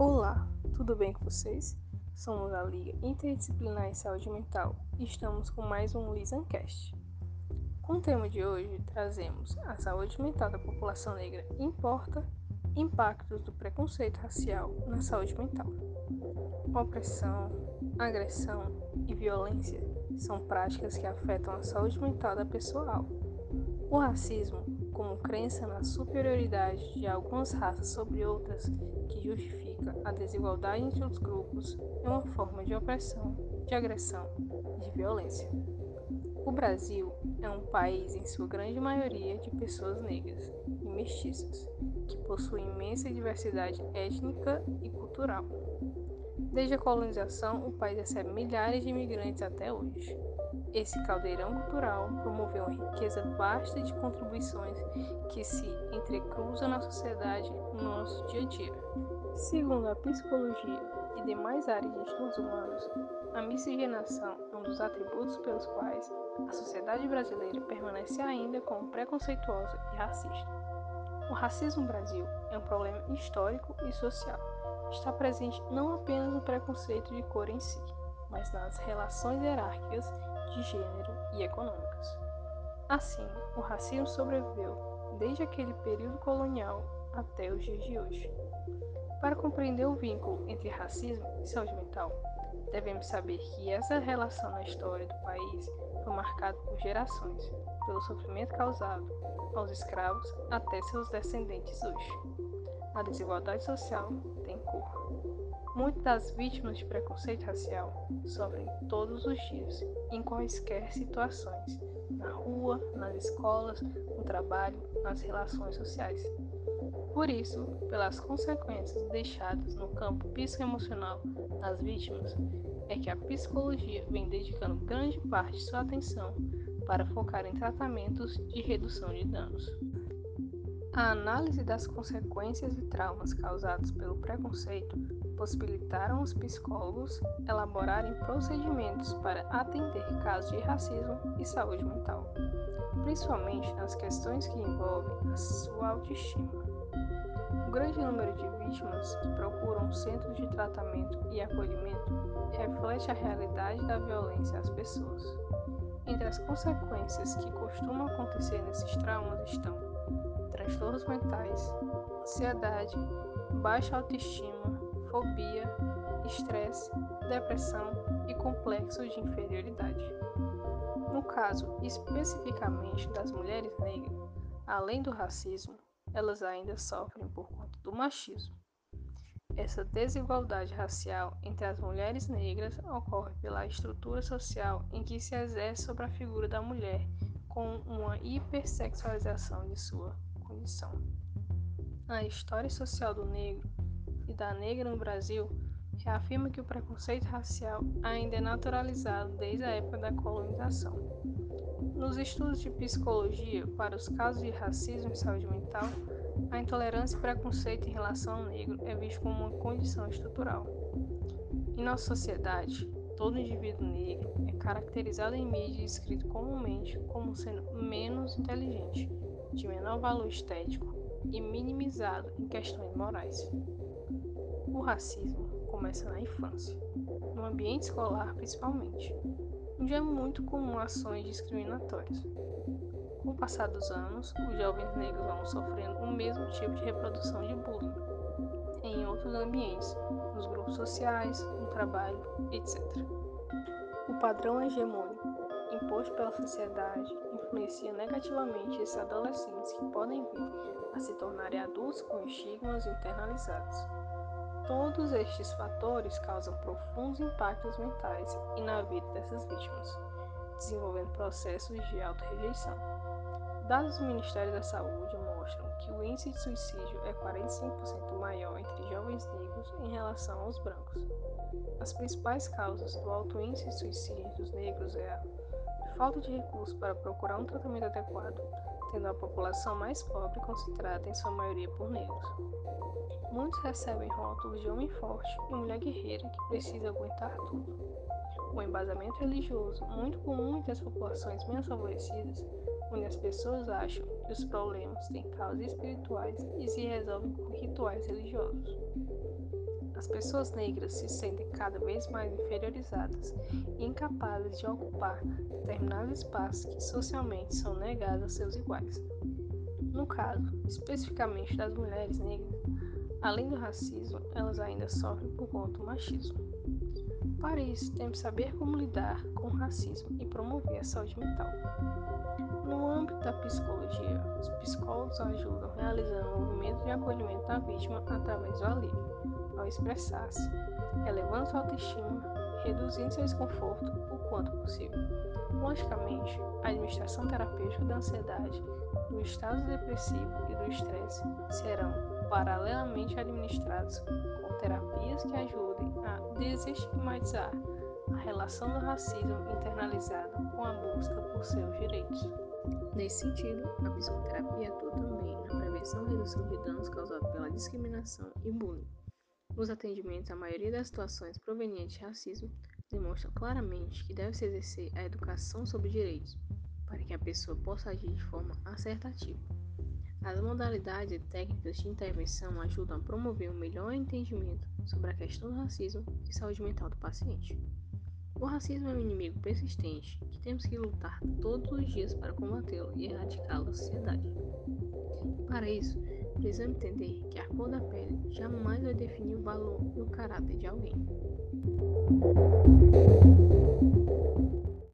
Olá, tudo bem com vocês? Somos a Liga Interdisciplinar em Saúde Mental e estamos com mais um Lisancast. Com o tema de hoje, trazemos a saúde mental da população negra importa impactos do preconceito racial na saúde mental. Opressão, agressão e violência são práticas que afetam a saúde mental da pessoa. O racismo, como crença na superioridade de algumas raças sobre outras, que justifica a desigualdade entre os grupos, é uma forma de opressão, de agressão e de violência. O Brasil é um país, em sua grande maioria, de pessoas negras e mestiças, que possui imensa diversidade étnica e cultural. Desde a colonização, o país recebe milhares de imigrantes até hoje. Esse caldeirão cultural promoveu uma riqueza vasta de contribuições que se entrecruzam na sociedade no nosso dia a dia. Segundo a psicologia e demais áreas de estudos humanos, a miscigenação é um dos atributos pelos quais a sociedade brasileira permanece ainda como preconceituosa e racista. O racismo no Brasil é um problema histórico e social. Está presente não apenas no preconceito de cor em si, mas nas relações hierárquicas de gênero e econômicas. Assim, o racismo sobreviveu desde aquele período colonial até os dias de hoje. Para compreender o vínculo entre racismo e saúde mental, devemos saber que essa relação na história do país foi marcada por gerações, pelo sofrimento causado aos escravos até seus descendentes hoje. A desigualdade social tem cor. Muitas vítimas de preconceito racial sofrem todos os dias, em quaisquer situações, na rua, nas escolas, no trabalho, nas relações sociais. Por isso, pelas consequências deixadas no campo psicoemocional das vítimas, é que a psicologia vem dedicando grande parte de sua atenção para focar em tratamentos de redução de danos. A análise das consequências e traumas causados pelo preconceito possibilitaram os psicólogos elaborarem procedimentos para atender casos de racismo e saúde mental, principalmente nas questões que envolvem a sua autoestima. O grande número de vítimas que procuram centros de tratamento e acolhimento reflete a realidade da violência às pessoas. Entre as consequências que costumam acontecer nesses traumas estão transtornos mentais, ansiedade, baixa autoestima, fobia, estresse, depressão e complexos de inferioridade. No caso especificamente das mulheres negras, além do racismo, elas ainda sofrem por conta do machismo. Essa desigualdade racial entre as mulheres negras ocorre pela estrutura social em que se exerce sobre a figura da mulher, com uma hipersexualização de sua condição. A história social do negro e da negra no Brasil reafirma que o preconceito racial ainda é naturalizado desde a época da colonização. Nos estudos de psicologia para os casos de racismo e saúde mental, a intolerância e preconceito em relação ao negro é visto como uma condição estrutural. Em nossa sociedade, todo indivíduo negro é caracterizado em mídia e escrito comumente como sendo menos inteligente, de menor valor estético e minimizado em questões morais. O racismo começa na infância, no ambiente escolar principalmente, onde é muito comum ações discriminatórias. Com o passar dos anos, os jovens negros vão sofrendo o mesmo tipo de reprodução de bullying em outros ambientes, nos grupos sociais, no trabalho, etc. O padrão hegemônico imposto pela sociedade influencia negativamente esses adolescentes que podem vir a se tornarem adultos com estigmas internalizados. Todos estes fatores causam profundos impactos mentais e na vida dessas vítimas, desenvolvendo processos de auto-rejeição. Dados do Ministério da Saúde mostram que o índice de suicídio é 45% maior entre jovens negros em relação aos brancos. As principais causas do alto índice de suicídio dos negros é a falta de recursos para procurar um tratamento adequado, tendo a população mais pobre concentrada em sua maioria por negros. Muitos recebem rótulos de homem forte e mulher guerreira que precisa aguentar tudo. O embasamento religioso, muito comum entre as populações menos favorecidas, onde as pessoas acham que os problemas têm causas espirituais e se resolvem com rituais religiosos. As pessoas negras se sentem cada vez mais inferiorizadas e incapazes de ocupar determinados espaços que socialmente são negados a seus iguais. No caso, especificamente das mulheres negras, além do racismo, elas ainda sofrem por conta do machismo. Para isso, temos que saber como lidar com o racismo e promover a saúde mental. No âmbito da psicologia, os psicólogos ajudam realizando um movimento de acolhimento da vítima através do alívio, ao expressar-se, elevando sua autoestima, reduzindo seu desconforto o quanto possível. Logicamente, a administração terapêutica da ansiedade, do estado depressivo e do estresse serão paralelamente administrados com terapias que ajudem a desestigmatizar a relação do racismo internalizado com a busca por seus direitos. Nesse sentido, a psicoterapia atua também na prevenção e redução de danos causados pela discriminação e bullying. Os atendimentos à maioria das situações provenientes de racismo demonstram claramente que deve-se exercer a educação sobre direitos, para que a pessoa possa agir de forma assertativa. As modalidades e técnicas de intervenção ajudam a promover um melhor entendimento sobre a questão do racismo e saúde mental do paciente. O racismo é um inimigo persistente que temos que lutar todos os dias para combatê-lo e erradicá-lo da sociedade. Para isso, precisamos entender que a cor da pele jamais vai definir o valor e o caráter de alguém.